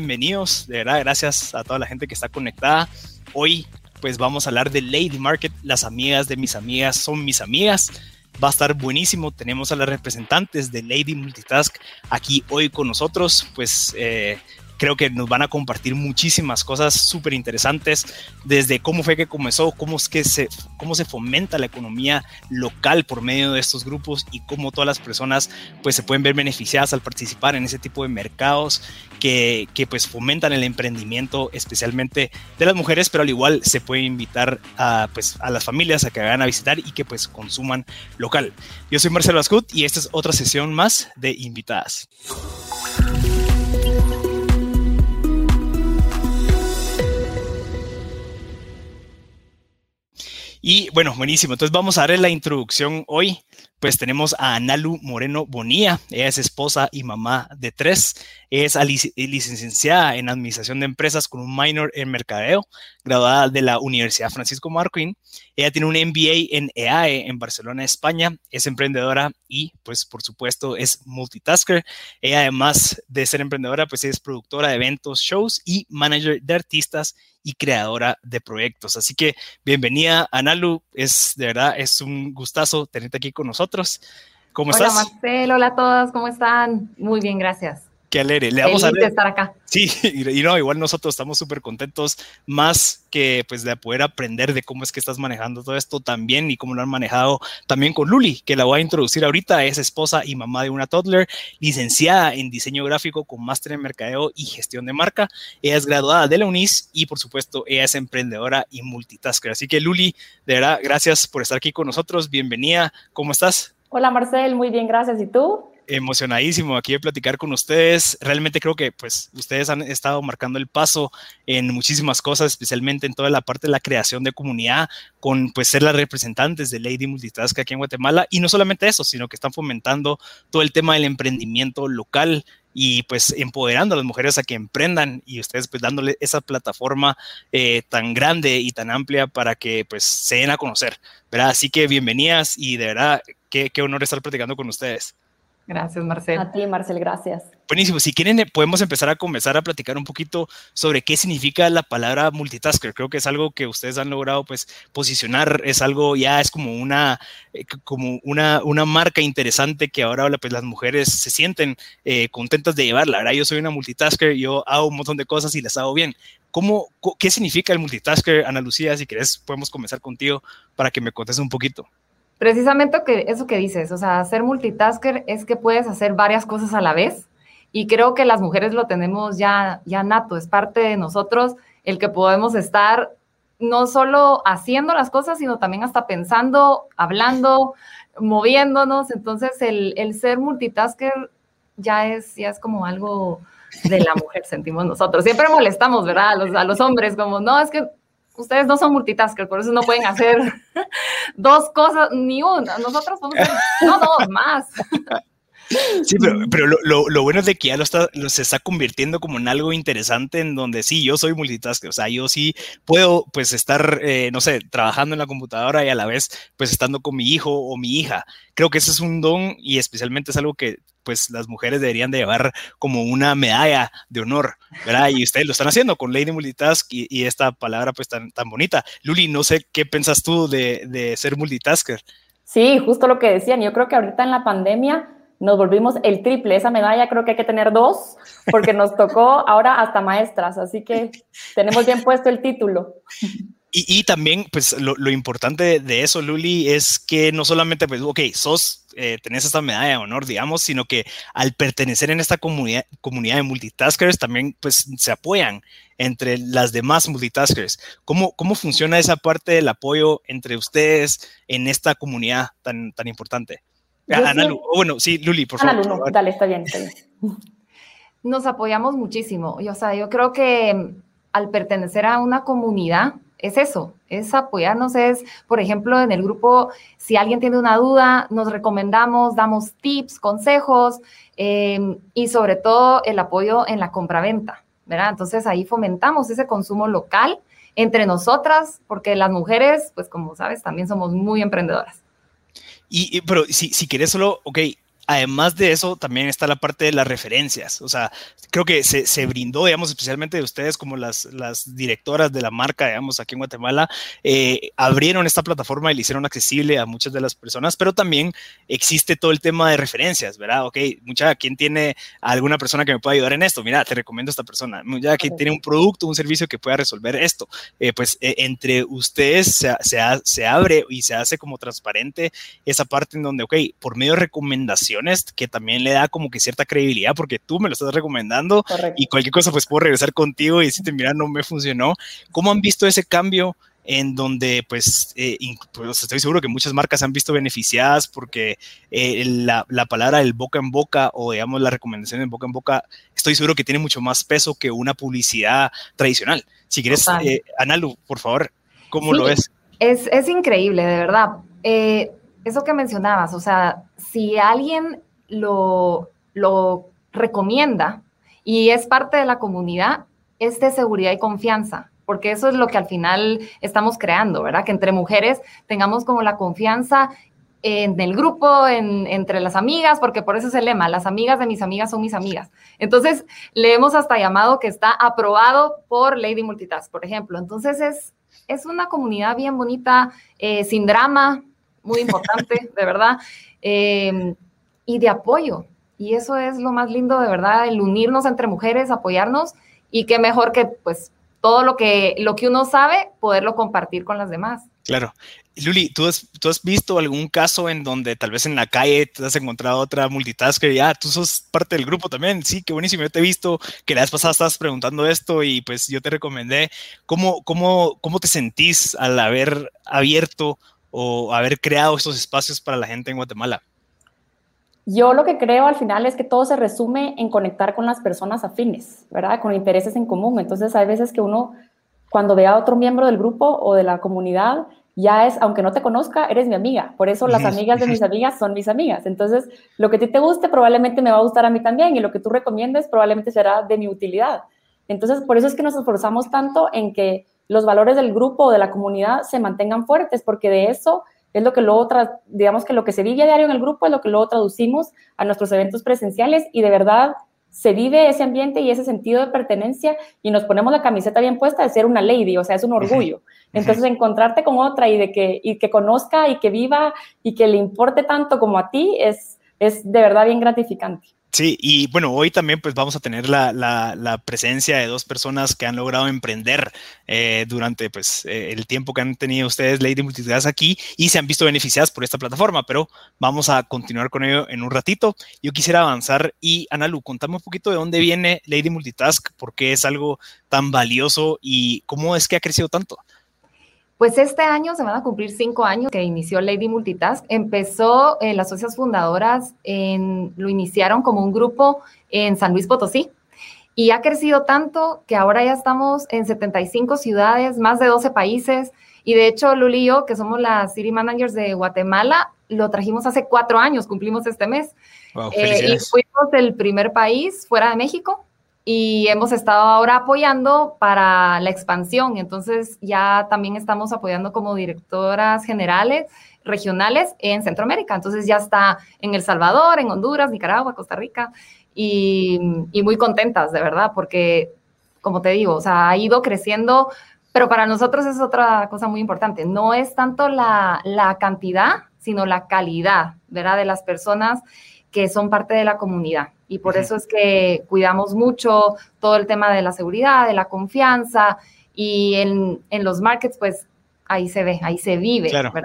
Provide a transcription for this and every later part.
bienvenidos. De verdad, gracias a toda la gente que está conectada. Hoy, pues vamos a hablar de Lady Market. Las amigas de mis amigas son mis amigas. Va a estar buenísimo. Tenemos a las representantes de Lady Multitask aquí hoy con nosotros. Pues eh, creo que nos van a compartir muchísimas cosas súper interesantes, desde cómo fue que comenzó, cómo es que se, cómo se fomenta la economía local por medio de estos grupos y cómo todas las personas pues se pueden ver beneficiadas al participar en ese tipo de mercados que, que pues fomentan el emprendimiento especialmente de las mujeres, pero al igual se puede invitar a, pues, a las familias a que vayan a visitar y que pues consuman local. Yo soy Marcelo Ascut y esta es otra sesión más de invitadas. Y bueno, buenísimo. Entonces vamos a darle la introducción hoy. Pues tenemos a Analu Moreno Bonía. Ella es esposa y mamá de tres. Es licenciada en Administración de Empresas con un minor en Mercadeo, graduada de la Universidad Francisco Marquín. Ella tiene un MBA en EAE en Barcelona, España. Es emprendedora y, pues, por supuesto, es multitasker. Ella, además de ser emprendedora, pues es productora de eventos, shows y manager de artistas y creadora de proyectos. Así que bienvenida, Analu. Es de verdad, es un gustazo tenerte aquí con nosotros. ¿Cómo hola, estás? Marcelo, hola a todas, ¿cómo están? Muy bien, gracias. Qué alegre. Le vamos Feliz a de estar acá. Sí, y no, igual nosotros estamos súper contentos, más que pues de poder aprender de cómo es que estás manejando todo esto también y cómo lo han manejado también con Luli, que la voy a introducir ahorita, es esposa y mamá de una toddler, licenciada en diseño gráfico con máster en mercadeo y gestión de marca. Ella es graduada de la UNIS y por supuesto ella es emprendedora y multitasker. Así que Luli, de verdad, gracias por estar aquí con nosotros. Bienvenida. ¿Cómo estás? Hola Marcel, muy bien, gracias. ¿Y tú? Emocionadísimo aquí de platicar con ustedes. Realmente creo que pues ustedes han estado marcando el paso en muchísimas cosas, especialmente en toda la parte de la creación de comunidad, con pues ser las representantes de Lady Multitask aquí en Guatemala. Y no solamente eso, sino que están fomentando todo el tema del emprendimiento local y pues empoderando a las mujeres a que emprendan y ustedes pues dándole esa plataforma eh, tan grande y tan amplia para que pues se den a conocer, ¿verdad? Así que bienvenidas y de verdad qué, qué honor estar platicando con ustedes. Gracias, Marcel. A ti, Marcel, gracias. Buenísimo. Si quieren, eh, podemos empezar a comenzar a platicar un poquito sobre qué significa la palabra multitasker. Creo que es algo que ustedes han logrado pues posicionar, es algo ya es como una eh, como una, una marca interesante que ahora pues las mujeres se sienten eh, contentas de llevarla. ¿verdad? Yo soy una multitasker, yo hago un montón de cosas y las hago bien. ¿Cómo, ¿Qué significa el multitasker, Ana Lucía? Si quieres, podemos comenzar contigo para que me contes un poquito. Precisamente que, eso que dices, o sea, ser multitasker es que puedes hacer varias cosas a la vez y creo que las mujeres lo tenemos ya, ya nato, es parte de nosotros el que podemos estar no solo haciendo las cosas, sino también hasta pensando, hablando, moviéndonos. Entonces, el, el ser multitasker ya es, ya es como algo de la mujer, sentimos nosotros. Siempre molestamos, ¿verdad? A los, a los hombres, como, no, es que ustedes no son multitasker, por eso no pueden hacer dos cosas, ni una. Nosotros hacer, no dos, más. Sí, pero, pero lo, lo, lo, bueno es de que ya lo, está, lo se está convirtiendo como en algo interesante en donde sí, yo soy multitasker, o sea, yo sí puedo pues estar, eh, no sé, trabajando en la computadora y a la vez pues estando con mi hijo o mi hija. Creo que ese es un don y especialmente es algo que pues las mujeres deberían de llevar como una medalla de honor, ¿verdad? Y ustedes lo están haciendo con Lady Multitask y, y esta palabra pues tan, tan bonita. Luli, no sé qué piensas tú de, de ser multitasker. Sí, justo lo que decían. Yo creo que ahorita en la pandemia nos volvimos el triple. Esa medalla creo que hay que tener dos, porque nos tocó ahora hasta maestras, así que tenemos bien puesto el título. Y, también, pues, lo, lo, importante de eso, Luli, es que no solamente, pues, ok, sos, eh, tenés esta medalla de honor, digamos, sino que al pertenecer en esta comunidad, comunidad de multitaskers, también, pues, se apoyan entre las demás multitaskers. ¿Cómo, ¿Cómo funciona esa parte del apoyo entre ustedes en esta comunidad tan, tan importante? Ana, Lu, oh, bueno, sí, Luli, por Ana, favor. Lu, no, dale, está bien, está bien. Nos apoyamos muchísimo. Y, o sea, yo creo que al pertenecer a una comunidad, es eso, es apoyarnos, es, por ejemplo, en el grupo, si alguien tiene una duda, nos recomendamos, damos tips, consejos eh, y sobre todo el apoyo en la compraventa, ¿verdad? Entonces ahí fomentamos ese consumo local entre nosotras, porque las mujeres, pues como sabes, también somos muy emprendedoras. Y, pero si, si quieres solo, ok, además de eso, también está la parte de las referencias. O sea, creo que se, se brindó, digamos, especialmente de ustedes como las, las directoras de la marca, digamos, aquí en Guatemala, eh, abrieron esta plataforma y le hicieron accesible a muchas de las personas, pero también existe todo el tema de referencias, ¿verdad? Ok, mucha, ¿quién tiene alguna persona que me pueda ayudar en esto? Mira, te recomiendo a esta persona. Mucha, ¿quién tiene un producto, un servicio que pueda resolver esto? Eh, pues eh, entre ustedes se, se, se abre y se hace como transparente esa parte en donde, ok, por medio de recomendaciones, que también le da como que cierta credibilidad, porque tú me lo estás recomendando y cualquier cosa, pues puedo regresar contigo y decirte, mira, no me funcionó. ¿Cómo han visto ese cambio? en donde pues, eh, pues, estoy seguro que muchas marcas han visto beneficiadas porque eh, la, la, palabra del boca en boca o digamos la recomendación en boca en boca, estoy seguro que tiene mucho más peso que una publicidad tradicional. Si quieres, eh, Analu, por favor, ¿cómo lo ves? Es, es, increíble, de verdad. Eh, eso que mencionabas, o sea, si alguien lo, lo recomienda y es parte de la comunidad, es de seguridad y confianza, porque eso es lo que al final estamos creando, ¿verdad? Que entre mujeres tengamos como la confianza en el grupo, en, entre las amigas, porque por eso es el lema, las amigas de mis amigas son mis amigas. Entonces, le hemos hasta llamado que está aprobado por Lady Multitask, por ejemplo. Entonces, es, es una comunidad bien bonita, eh, sin drama, muy importante, de verdad, eh, y de apoyo. Y eso es lo más lindo, de verdad, el unirnos entre mujeres, apoyarnos, y qué mejor que, pues, todo lo que, lo que uno sabe, poderlo compartir con las demás. Claro. Luli, ¿tú has, ¿tú has visto algún caso en donde tal vez en la calle te has encontrado otra multitasker y ah, tú sos parte del grupo también? Sí, qué buenísimo. Yo te he visto que la vez pasada estabas preguntando esto y pues yo te recomendé. ¿Cómo, cómo, cómo te sentís al haber abierto o haber creado estos espacios para la gente en Guatemala? Yo lo que creo al final es que todo se resume en conectar con las personas afines, ¿verdad? Con intereses en común. Entonces hay veces que uno, cuando ve a otro miembro del grupo o de la comunidad, ya es, aunque no te conozca, eres mi amiga. Por eso las amigas de mis amigas son mis amigas. Entonces, lo que a ti te guste probablemente me va a gustar a mí también y lo que tú recomiendes probablemente será de mi utilidad. Entonces, por eso es que nos esforzamos tanto en que los valores del grupo o de la comunidad se mantengan fuertes, porque de eso es lo que luego, digamos que lo que se vive a diario en el grupo es lo que luego traducimos a nuestros eventos presenciales y de verdad se vive ese ambiente y ese sentido de pertenencia y nos ponemos la camiseta bien puesta de ser una lady, o sea, es un orgullo. Entonces, encontrarte con otra y de que, y que conozca y que viva y que le importe tanto como a ti es, es de verdad bien gratificante. Sí, y bueno, hoy también pues vamos a tener la, la, presencia de dos personas que han logrado emprender eh, durante pues eh, el tiempo que han tenido ustedes Lady Multitask aquí y se han visto beneficiadas por esta plataforma, pero vamos a continuar con ello en un ratito. Yo quisiera avanzar y Analu, contame un poquito de dónde viene Lady Multitask, por qué es algo tan valioso y cómo es que ha crecido tanto. Pues este año se van a cumplir cinco años que inició Lady Multitask. Empezó, eh, las socias fundadoras en, lo iniciaron como un grupo en San Luis Potosí y ha crecido tanto que ahora ya estamos en 75 ciudades, más de 12 países. Y de hecho, Luli y yo, que somos las City Managers de Guatemala, lo trajimos hace cuatro años, cumplimos este mes. eh, y fuimos el primer país fuera de México y hemos estado ahora apoyando para la expansión. Entonces ya también estamos apoyando como directoras generales regionales en Centroamérica. Entonces ya está en El Salvador, en Honduras, Nicaragua, Costa Rica y, muy contentas, de verdad, porque como te digo, o sea, ha ido creciendo, pero para nosotros es otra cosa muy importante. No es tanto la, la cantidad, sino la calidad, ¿verdad? De las personas que son parte de la comunidad. Y por eso es que cuidamos mucho todo el tema de la seguridad, de la confianza y en, en los markets, pues ahí se ve, ahí se vive, ¿verdad?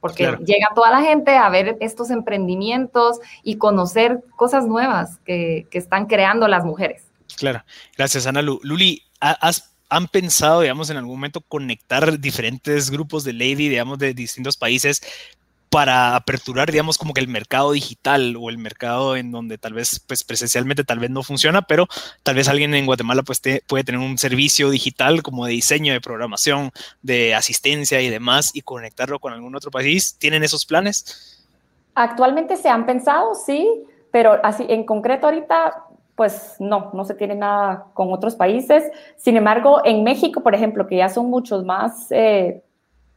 Porque llega toda la gente a ver estos emprendimientos y conocer cosas nuevas que, que están creando las mujeres. Claro, gracias Ana Luli. ¿has, ¿Han pensado, digamos, en algún momento conectar diferentes grupos de Lady, digamos, de distintos países para aperturar, digamos, como que el mercado digital o el mercado en donde tal vez, pues presencialmente tal vez no funciona, pero tal vez alguien en Guatemala pues puede tener un servicio digital como de diseño, de programación, de asistencia y demás y conectarlo con algún otro país. ¿Tienen esos planes? Actualmente se han pensado, sí, pero así en concreto ahorita pues no, no se tiene nada con otros países. Sin embargo, en México, por ejemplo, que ya son muchos más eh,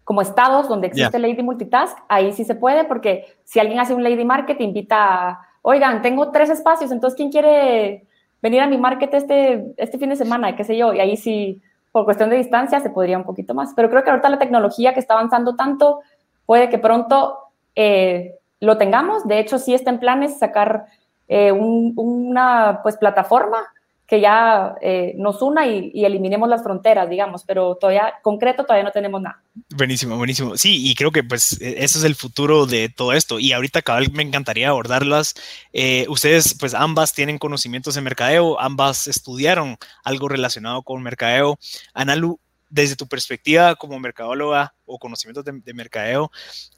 como estados donde existe Lady Multitask, ahí sí se puede, porque si alguien hace un Lady Market, invita oigan, tengo tres espacios, entonces, ¿quién quiere venir a mi market este, este fin de semana? ¿Qué sé yo? Y ahí sí, por cuestión de distancia, se podría un poquito más. Pero creo que ahorita la tecnología que está avanzando tanto, puede que pronto eh, lo tengamos. De hecho, sí está en planes sacar eh, una pues, plataforma que ya eh, nos una y, eliminemos las fronteras, digamos, pero todavía concreto todavía no tenemos nada. Buenísimo, buenísimo. Sí, y creo que pues e, ese es el futuro de todo esto. Y ahorita cabal me encantaría abordarlas. Eh, ustedes pues ambas tienen conocimientos en mercadeo, ambas estudiaron algo relacionado con mercadeo. Analu, desde tu perspectiva como mercadóloga o conocimientos de, de mercadeo,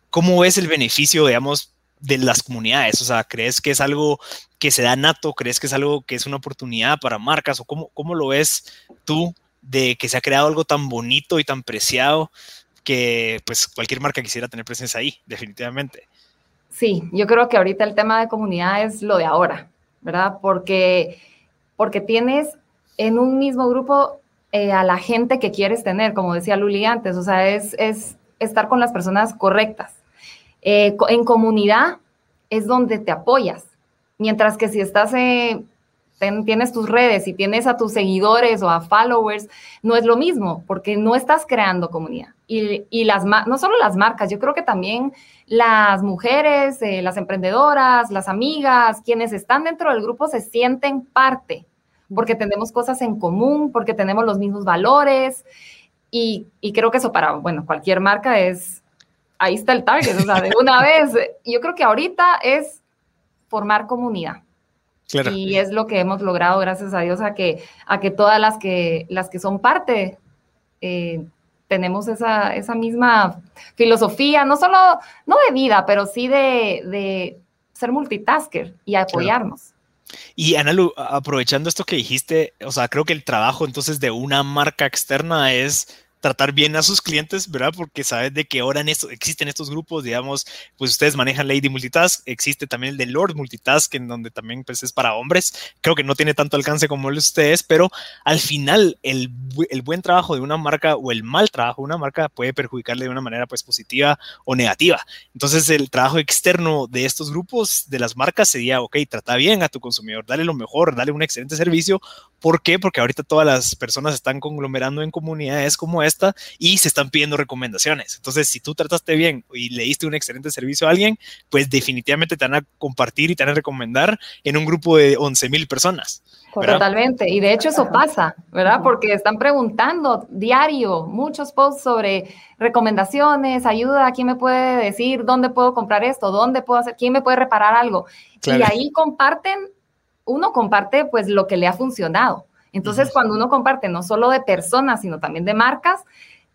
¿cómo es el beneficio, digamos, de las comunidades? O sea, ¿crees que es algo que se da nato? ¿Crees que es algo que es una oportunidad para marcas? ¿O cómo, cómo lo ves tú de que se ha creado algo tan bonito y tan preciado que pues cualquier marca quisiera tener presencia ahí, definitivamente? Sí, yo creo que ahorita el tema de comunidad es lo de ahora, ¿verdad? Porque, porque tienes en un mismo grupo eh, a la gente que quieres tener, como decía Luli antes, o sea, es, es estar con las personas correctas. Eh, en comunidad es donde te apoyas, mientras que si estás, en tienes tus redes y tienes a tus seguidores o a followers, no es lo mismo, porque no estás creando comunidad. Y, las, no solo las marcas, yo creo que también las mujeres, eh, las emprendedoras, las amigas, quienes están dentro del grupo se sienten parte, porque tenemos cosas en común, porque tenemos los mismos valores. Y, y creo que eso para, bueno, cualquier marca es ahí está el target, o sea, de una vez. Yo creo que ahorita es formar comunidad. Y es lo que hemos logrado, gracias a Dios, a que, a que todas las que, las que son parte eh, tenemos esa, esa, misma filosofía, no solo, no de vida, pero sí de, de ser multitasker y apoyarnos. Y Analu, aprovechando esto que dijiste, o sea, creo que el trabajo entonces de una marca externa es tratar bien a sus clientes, ¿verdad? Porque sabes de que ahora en esto, existen estos grupos, digamos, pues ustedes manejan Lady Multitask, existe también el de Lord Multitask, en donde también pues es para hombres, creo que no tiene tanto alcance como el de ustedes, pero al final el, el buen trabajo de una marca o el mal trabajo de una marca puede perjudicarle de una manera pues positiva o negativa. Entonces el trabajo externo de estos grupos, de las marcas, sería, ok, trata bien a tu consumidor, dale lo mejor, dale un excelente servicio. ¿Por qué? Porque ahorita todas las personas están conglomerando en comunidades como esta y se están pidiendo recomendaciones. Entonces, si tú trataste bien y le diste un excelente servicio a alguien, pues definitivamente te van a compartir y te van a recomendar en un grupo de 11 mil personas. Totalmente. Y de hecho eso pasa, ¿verdad? Porque están preguntando diario muchos posts sobre recomendaciones, ayuda, ¿quién me puede decir dónde puedo comprar esto? ¿Dónde puedo hacer? ¿Quién me puede reparar algo? Y ahí comparten, uno comparte pues lo que le ha funcionado. Entonces, cuando uno comparte no solo de personas, sino también de marcas,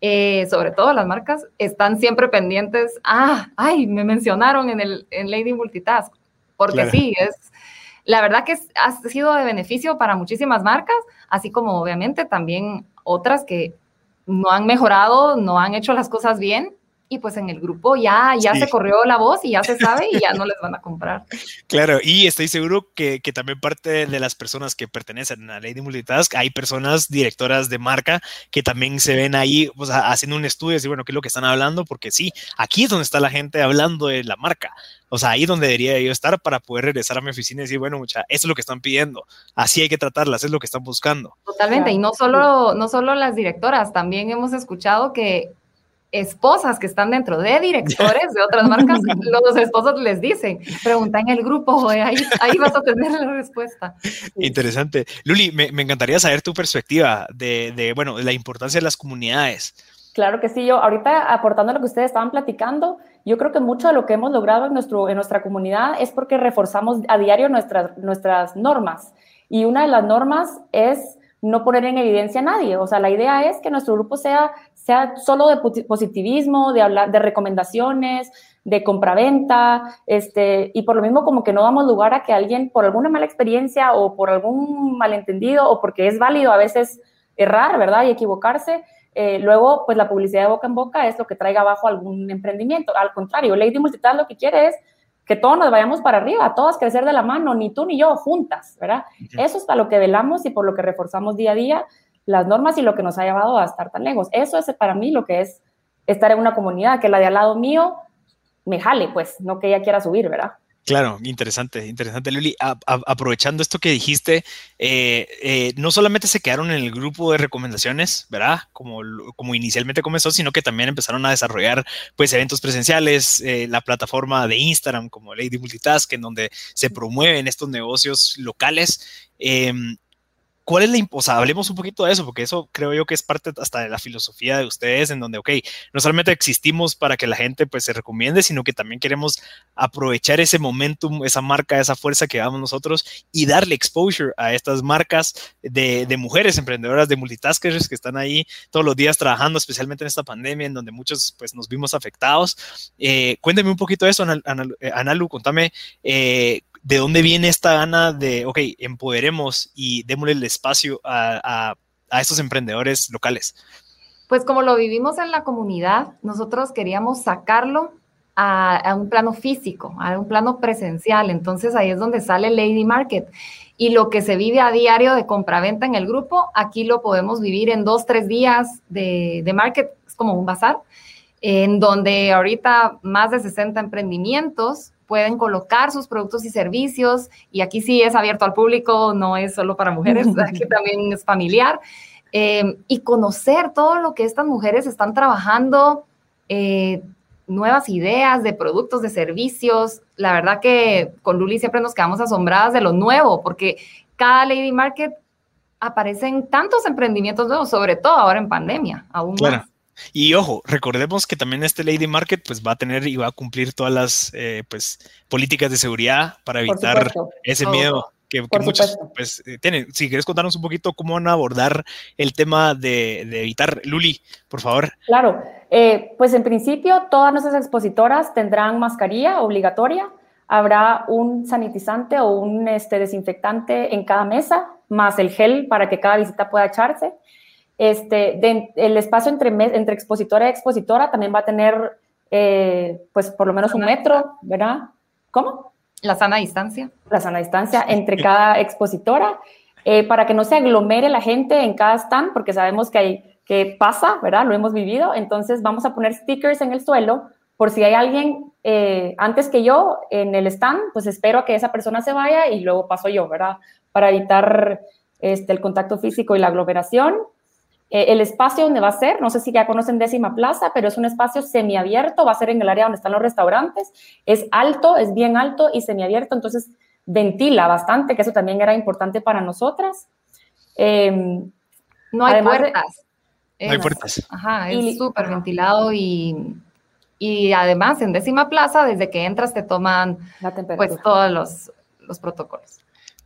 eh, sobre todo las marcas, están siempre pendientes, ah, ay, me mencionaron en, el, en Lady Multitask, porque sí, es, la verdad que ha sido de beneficio para muchísimas marcas, así como obviamente también otras que no han mejorado, no han hecho las cosas bien, y pues en el grupo ya, ya se corrió la voz y ya se sabe y ya no les van a comprar. Claro, y estoy seguro que, que también parte de las personas que pertenecen a Lady Multitask, hay personas directoras de marca que también se ven ahí pues, haciendo un estudio y decir, bueno, ¿qué es lo que están hablando? Porque sí, aquí es donde está la gente hablando de la marca. O sea, ahí es donde debería yo estar para poder regresar a mi oficina y decir, bueno, mucha, eso es lo que están pidiendo, así hay que tratarlas, es lo que están buscando. Totalmente, y no solo, no solo las directoras, también hemos escuchado que esposas que están dentro de directores de otras marcas, los esposos les dicen, pregunta en el grupo, ahí, ahí vas a tener la respuesta. Interesante. Luli, me, me encantaría saber tu perspectiva de, de, bueno, de la importancia de las comunidades. Claro que sí, yo ahorita aportando lo que ustedes estaban platicando, yo creo que mucho de lo que hemos logrado en, nuestro, en nuestra comunidad es porque reforzamos a diario nuestras, nuestras normas. Y una de las normas es no poner en evidencia a nadie. O sea, la idea es que nuestro grupo sea, sea solo de positivismo, de hablar, de recomendaciones, de compraventa, este, y por lo mismo como que no damos lugar a que alguien por alguna mala experiencia o por algún malentendido o porque es válido a veces errar, ¿verdad? Y equivocarse, eh, luego pues la publicidad de boca en boca es lo que traiga abajo algún emprendimiento. Al contrario, Lady Multitask lo que quiere es que todos nos vayamos para arriba, todas crecer de la mano, ni tú ni yo, juntas, ¿verdad? Eso es para lo que velamos y por lo que reforzamos día a día las normas y lo que nos ha llevado a estar tan lejos. Eso es para mí lo que es estar en una comunidad, que la de al lado mío me jale, pues, no que ella quiera subir, ¿verdad? Claro, interesante, interesante, Luli. aprovechando esto que dijiste, eh, eh, no solamente se quedaron en el grupo de recomendaciones, ¿verdad? Como, como inicialmente comenzó, sino que también empezaron a desarrollar pues eventos presenciales, eh, la plataforma de Instagram como Lady Multitask, en donde se promueven estos negocios locales. Em, ¿Cuál es la, o sea, hablemos un poquito de eso, porque eso creo yo que es parte hasta de la filosofía de ustedes, en donde, ok, no solamente existimos para que la gente pues se recomiende, sino que también queremos aprovechar ese momentum, esa marca, esa fuerza que damos nosotros y darle exposure a estas marcas de, de mujeres emprendedoras, de multitaskers que están ahí todos los días trabajando, especialmente en esta pandemia, en donde muchos pues nos vimos afectados. Eh, cuénteme un poquito de eso, eh, Analu, contame eh, de dónde viene esta gana de, ok, empoderemos y démosle el espacio a, estos emprendedores locales? Pues como lo vivimos en la comunidad, nosotros queríamos sacarlo a, un plano físico, a un plano presencial. Entonces ahí es donde sale Lady Market. Y lo que se vive a diario de compraventa en el grupo, aquí lo podemos vivir en dos, tres días de, de market, es como un bazar, en donde ahorita más de 60 emprendimientos pueden colocar sus productos y servicios y aquí sí es abierto al público, no es solo para mujeres, aquí también es familiar. Em, y conocer todo lo que estas mujeres están trabajando, eh, nuevas ideas de productos, de servicios. La verdad que con Luli siempre nos quedamos asombradas de lo nuevo, porque cada Lady Market aparecen tantos emprendimientos nuevos, sobre todo ahora en pandemia, aún más. Y ojo, recordemos que también este Lady Market pues va a tener y va a cumplir todas las eh, pues políticas de seguridad para evitar ese miedo que, muchos pues eh, tienen. Si quieres contarnos un poquito cómo van a abordar el tema de, evitar, Luli, por favor. Claro, eh, pues en principio todas nuestras expositoras tendrán mascarilla obligatoria, habrá un sanitizante o un este, desinfectante en cada mesa, más el gel para que cada visita pueda echarse. Este, el espacio entre, entre expositora y expositora también va a tener, eh, pues, por lo menos un metro, ¿verdad? ¿Cómo? La sana distancia. La sana distancia entre cada expositora, eh, para que no se aglomere la gente en cada stand, porque sabemos que, hay, que pasa, ¿verdad? Lo hemos vivido. Entonces, vamos a poner stickers en el suelo por si hay alguien eh, antes que yo en el stand, pues espero a que esa persona se vaya y luego paso yo, ¿verdad? Para evitar este, el contacto físico y la aglomeración. Eh, el espacio donde va a ser, no sé si ya conocen Décima Plaza, pero es un espacio semiabierto, va a ser en el área donde están los restaurantes, es alto, es bien alto y semiabierto, entonces ventila bastante, que eso también era importante para nosotras. Em, no hay puertas. no hay puertas. Ajá, es súper ventilado y, y además en décima plaza, desde que entras te toman pues todos los, los protocolos.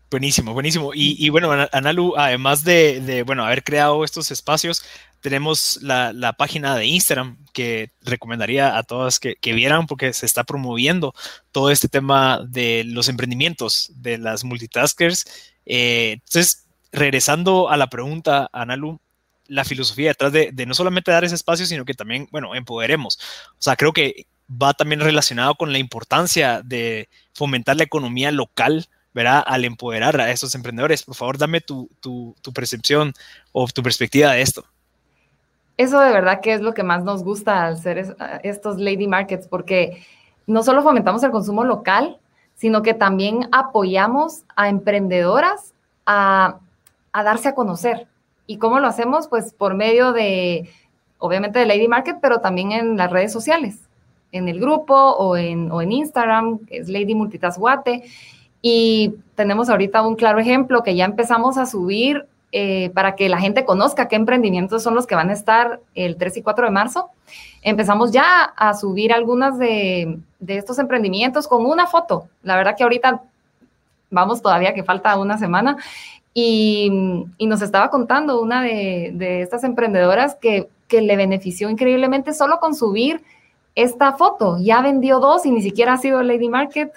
Buenísimo, buenísimo. Y, bueno, Analu, además de, bueno, haber creado estos espacios, tenemos la, página de Instagram que recomendaría a todas que, vieran porque se está promoviendo todo este tema de los emprendimientos de las multitaskers. Eh, entonces, regresando a la pregunta, Analu, la filosofía detrás de, de no solamente dar ese espacio, sino que también, bueno, empoderemos. O sea, creo que va también relacionado con la importancia de fomentar la economía local ¿verdad? Al empoderar a estos emprendedores. Por favor, dame tu, percepción o tu perspectiva de esto. Eso de verdad que es lo que más nos gusta al ser estos lady markets, porque no solo fomentamos el consumo local, sino que también apoyamos a emprendedoras a, darse a conocer. ¿Y cómo lo hacemos? Pues por medio de, obviamente, de Lady Market, pero también en las redes sociales, en el grupo o en, o en Instagram, es Lady Multitask Guate. Y tenemos ahorita un claro ejemplo que ya empezamos a subir eh, para que la gente conozca qué emprendimientos son los que van a estar el 3 y 4 de marzo. Empezamos ya a subir algunas de, estos emprendimientos con una foto. La verdad que ahorita vamos todavía que falta una semana. Y, nos estaba contando una de, estas emprendedoras que, que le benefició increíblemente solo con subir esta foto. Ya vendió dos y ni siquiera ha sido Lady Market.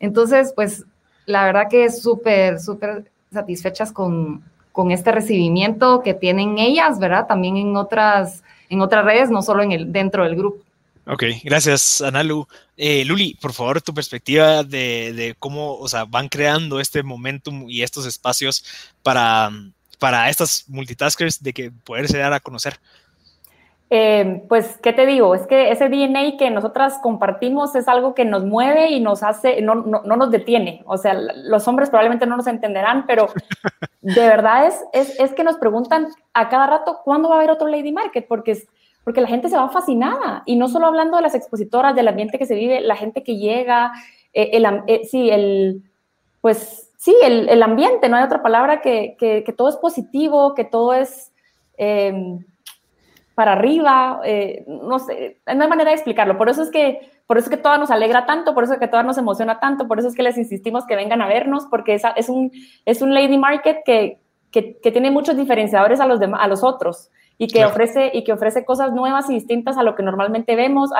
Entonces, pues la verdad que súper, súper satisfechas con, este recibimiento que tienen ellas, ¿verdad? También en otras, en otras redes, no solo en el, dentro del grupo. Ok, gracias, Analu. Eh, Luli, por favor, tu perspectiva de, cómo, o sea, van creando este momentum y estos espacios para, para estas multitaskers de que poderse dar a conocer. Eh, pues, ¿qué te digo? Es que ese DNA que nosotras compartimos es algo que nos mueve y nos hace, no, no, no nos detiene. O sea, los hombres probablemente no nos entenderán, pero de verdad es, es, es, que nos preguntan a cada rato cuándo va a haber otro Lady Market, porque, es, porque la gente se va fascinada. Y no solo hablando de las expositoras, del ambiente que se vive, la gente que llega, eh, el, eh, sí, el, pues sí, el, el, ambiente, no hay otra palabra que, que, que, todo es positivo, que todo es para arriba, eh, no sé, no hay manera de explicarlo. Por eso es que, por eso es que todo nos alegra tanto, por eso es que todo nos emociona tanto, por eso es que les insistimos que vengan a vernos, porque es, es, un, es un lady market que, que, que tiene muchos diferenciadores a los, demás, a los otros y que, claro. ofrece, y que ofrece cosas nuevas y distintas a lo que normalmente vemos.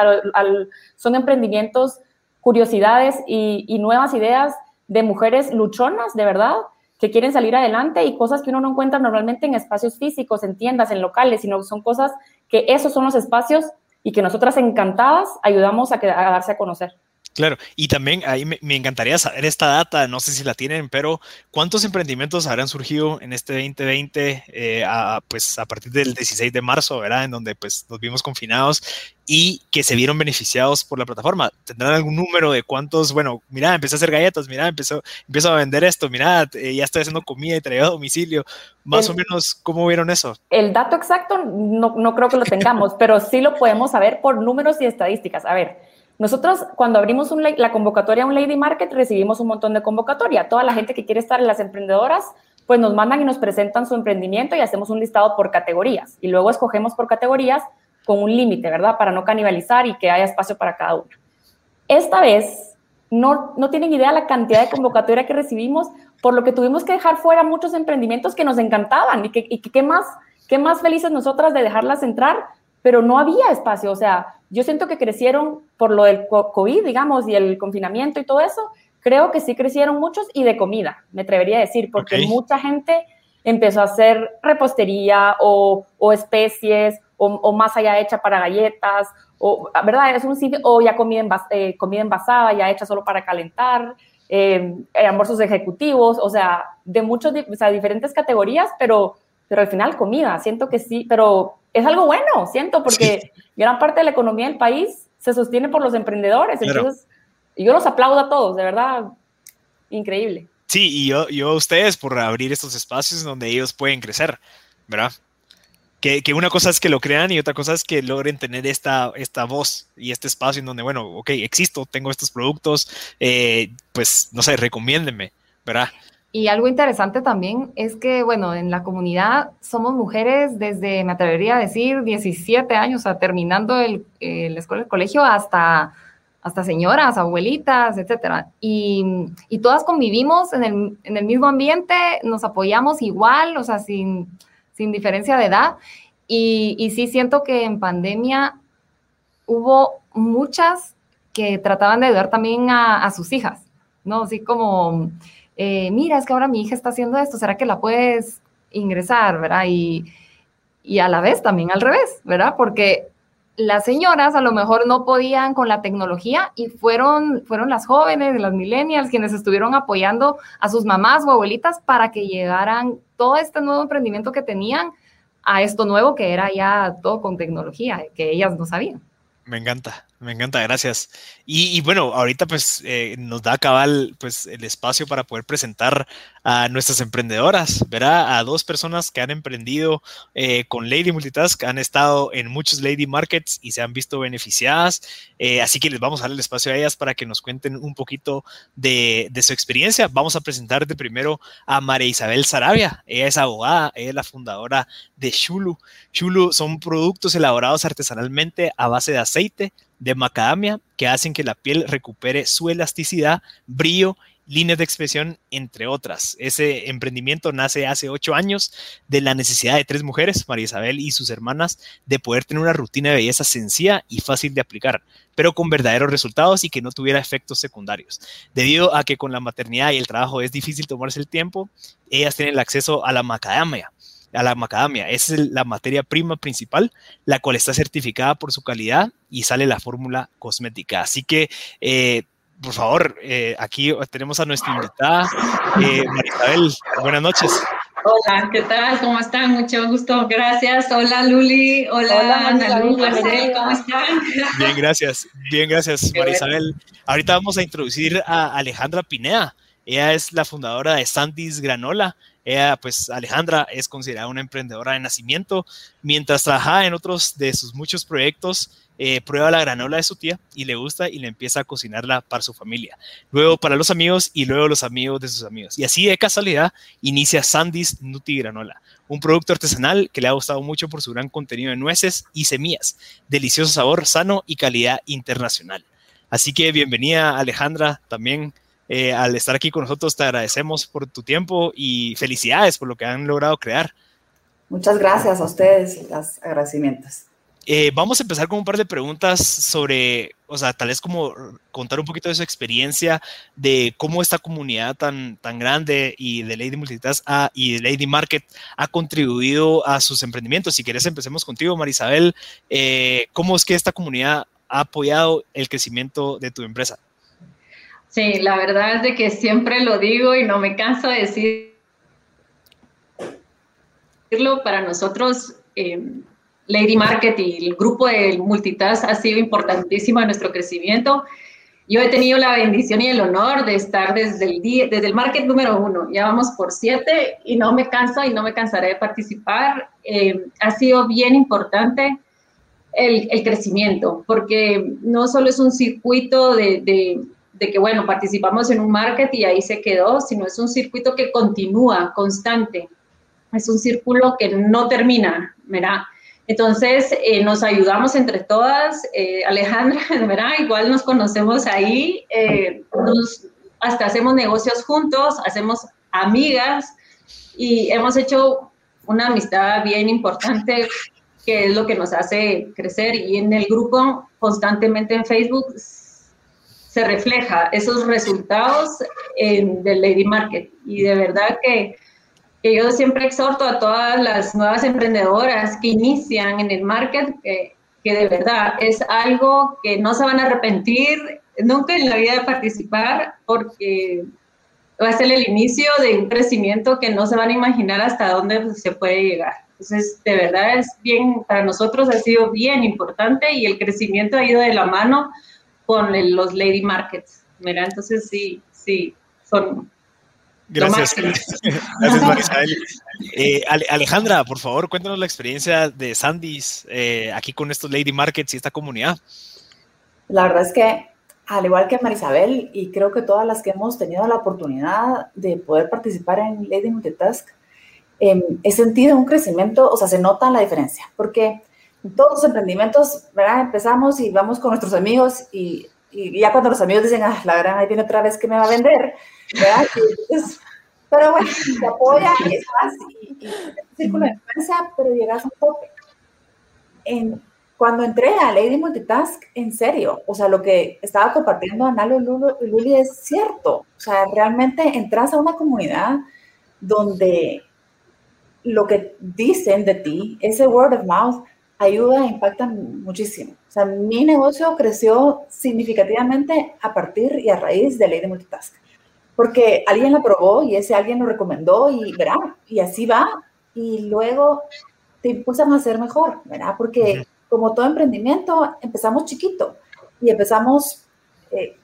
Son emprendimientos, curiosidades y, y nuevas ideas de mujeres luchonas, de verdad, que quieren salir adelante y cosas que uno no encuentra normalmente en espacios físicos, en tiendas, en locales, sino son cosas que esos son los espacios y que nosotras encantadas ayudamos a, que, a darse a conocer. Claro, y también ahí me, me, encantaría saber esta data, no sé si la tienen, pero ¿cuántos emprendimientos habrán surgido en este 2020, eh, a, pues a partir del 16 de marzo, ¿verdad? En donde pues nos vimos confinados y que se vieron beneficiados por la plataforma. ¿Tendrán algún número de cuántos, bueno, mira, empecé a hacer galletas, mira, empezó, empiezo a vender esto, mira, eh, ya estoy haciendo comida y traigo a domicilio, más el, o menos, ¿cómo vieron eso? El dato exacto no, no creo que lo tengamos, pero sí lo podemos saber por números y estadísticas. A ver, nosotros cuando abrimos un, la convocatoria a un Lady Market recibimos un montón de convocatoria. Toda la gente que quiere estar en las emprendedoras, pues nos mandan y nos presentan su emprendimiento y hacemos un listado por categorías. Y luego escogemos por categorías con un límite, ¿verdad? Para no canibalizar y que haya espacio para cada uno. Esta vez no, no tienen idea la cantidad de convocatoria que recibimos, por lo que tuvimos que dejar fuera muchos emprendimientos que nos encantaban y que, y que, más, qué más felices nosotras de dejarlas entrar, pero no había espacio. O sea, yo siento que crecieron por lo del COVID, digamos, y el confinamiento y todo eso. Creo que sí crecieron muchos y de comida, me atrevería a decir, porque okay. mucha gente empezó a hacer repostería o, o especies o, o, masa ya hecha para galletas, o, ¿verdad? Es un sitio, o ya comida, envas, eh, comida envasada, ya hecha solo para calentar, eh, almuerzos ejecutivos, o sea, de muchos, o sea, diferentes categorías, pero, pero al final comida, siento que sí, pero es algo bueno, siento, porque sí. gran parte de la economía del país se sostiene por los emprendedores. Claro. Entonces, yo los aplaudo a todos, de verdad, increíble. Sí, y yo, yo a ustedes por abrir estos espacios donde ellos pueden crecer, ¿verdad? Que, que, una cosa es que lo crean y otra cosa es que logren tener esta, esta voz y este espacio en donde, bueno, ok, existo, tengo estos productos, eh, pues, no sé, recomiéndenme, ¿verdad? Y algo interesante también es que, bueno, en la comunidad somos mujeres desde, me atrevería a decir, 17 años, o sea, terminando el, eh, el colegio, hasta, hasta señoras, abuelitas, etcétera. Y, y todas convivimos en el, en el, mismo ambiente, nos apoyamos igual, o sea, sin, sin diferencia de edad. Y, y sí siento que en pandemia hubo muchas que trataban de ayudar también a, a sus hijas, ¿no? Así como eh, mira, es que ahora mi hija está haciendo esto, ¿será que la puedes ingresar, verdad? Y, y a la vez también al revés, ¿verdad? Porque las señoras a lo mejor no podían con la tecnología y fueron, fueron las jóvenes, las millennials, quienes estuvieron apoyando a sus mamás o abuelitas para que llegaran todo este nuevo emprendimiento que tenían a esto nuevo que era ya todo con tecnología, que ellas no sabían. Me encanta, me encanta, gracias. Y, y bueno, ahorita pues eh, nos da cabal pues el espacio para poder presentar a nuestras emprendedoras, ¿verdad? A dos personas que han emprendido eh, con Lady Multitask, han estado en muchos Lady Markets y se han visto beneficiadas. Eh, así que les vamos a dar el espacio a ellas para que nos cuenten un poquito de, de, su experiencia. Vamos a presentar de primero a María Isabel Sarabia. Ella es abogada, ella es la fundadora de Shulu. Shulu son productos elaborados artesanalmente a base de aceite de macadamia que hacen que la piel recupere su elasticidad, brillo líneas de expresión, entre otras. Ese emprendimiento nace hace ocho años de la necesidad de tres mujeres, María Isabel y sus hermanas, de poder tener una rutina de belleza sencilla y fácil de aplicar, pero con verdaderos resultados y que no tuviera efectos secundarios. Debido a que con la maternidad y el trabajo es difícil tomarse el tiempo, ellas tienen el acceso a la macadamia, a la macadamia. Esa es la materia prima principal, la cual está certificada por su calidad y sale la fórmula cosmética. Así que eh, por favor, eh, aquí tenemos a nuestra invitada, eh, Marisabel. Buenas noches. Hola, ¿qué tal? ¿Cómo están? Mucho gusto, gracias. Hola Luli, hola, hola Ana Marcel, ¿cómo están? Bien, gracias. Bien, gracias, Marisabel. Ahorita vamos a introducir a Alejandra Pineda. Ella es la fundadora de Sandys Granola. Ella, pues Alejandra, es considerada una emprendedora de nacimiento. Mientras trabajaba en otros de sus muchos proyectos, eh, prueba la granola de su tía y le gusta y le empieza a cocinarla para su familia. Luego para los amigos y luego los amigos de sus amigos. Y así de casualidad inicia Sandy's Nuti Granola, un producto artesanal que le ha gustado mucho por su gran contenido de nueces y semillas, delicioso sabor, sano y calidad internacional. Así que bienvenida Alejandra también. Eh, al estar aquí con nosotros te agradecemos por tu tiempo y felicidades por lo que han logrado crear. Muchas gracias a ustedes, los agradecimientos. Eh, vamos a empezar con un par de preguntas sobre, o sea, tal vez como contar un poquito de su experiencia, de cómo esta comunidad tan, tan grande y de Lady Multitask y de Lady Market ha contribuido a sus emprendimientos. Si quieres, empecemos contigo, Marisabel. Eh, ¿Cómo es que esta comunidad ha apoyado el crecimiento de tu empresa? Sí, la verdad es de que siempre lo digo y no me canso de decirlo. Para nosotros, eh, Lady Market y el grupo del Multitask ha sido importantísimo en nuestro crecimiento. Yo he tenido la bendición y el honor de estar desde el, desde el market número uno. Ya vamos por siete y no me canso y no me cansaré de participar. Eh, ha sido bien importante el, el, crecimiento, porque no solo es un circuito de, de, que, bueno, participamos en un market y ahí se quedó, sino es un circuito que continúa, constante. Es un círculo que no termina, ¿verdad? Entonces, eh, nos ayudamos entre todas. Eh, Alejandra, ¿verdad? Igual nos conocemos ahí, eh, hasta hacemos negocios juntos, hacemos amigas y hemos hecho una amistad bien importante que es lo que nos hace crecer y en el grupo constantemente en Facebook se refleja esos resultados en, del Lady Market y de verdad que que yo siempre exhorto a todas las nuevas emprendedoras que inician en el market que, que de verdad es algo que no se van a arrepentir nunca en la vida de participar porque va a ser el inicio de un crecimiento que no se van a imaginar hasta dónde se puede llegar. Entonces, de verdad es bien, para nosotros ha sido bien importante y el crecimiento ha ido de la mano con los Lady Markets. Mira, entonces sí, sí, son Gracias. Gracias, Marisabel. Eh, Alejandra, por favor, cuéntanos la experiencia de Sandys eh, aquí con estos Lady Markets y esta comunidad. La verdad es que, al igual que Marisabel, y creo que todas las que hemos tenido la oportunidad de poder participar en Lady Multitask, em, he sentido un crecimiento, o sea, se nota la diferencia, porque todos los emprendimientos, ¿verdad? Empezamos y vamos con nuestros amigos y, y ya cuando los amigos dicen, ah, la gran ahí viene otra vez que me va a vender, pero bueno, te apoya y es fácil, y, círculo de influencia, pero llegas a un tope. En, cuando entré a Lady Multitask, en serio, o sea, lo que estaba compartiendo Analo y Luli es cierto. O sea, realmente entras a una comunidad donde lo que dicen de ti, ese word of mouth, ayuda e impacta muchísimo. O sea, mi negocio creció significativamente a partir y a raíz de Lady Multitask porque alguien la probó y ese alguien lo recomendó y, ¿verdad? Y así va. Y luego te impulsan a ser mejor, ¿verdad? Porque como todo emprendimiento, empezamos chiquito y empezamos eh,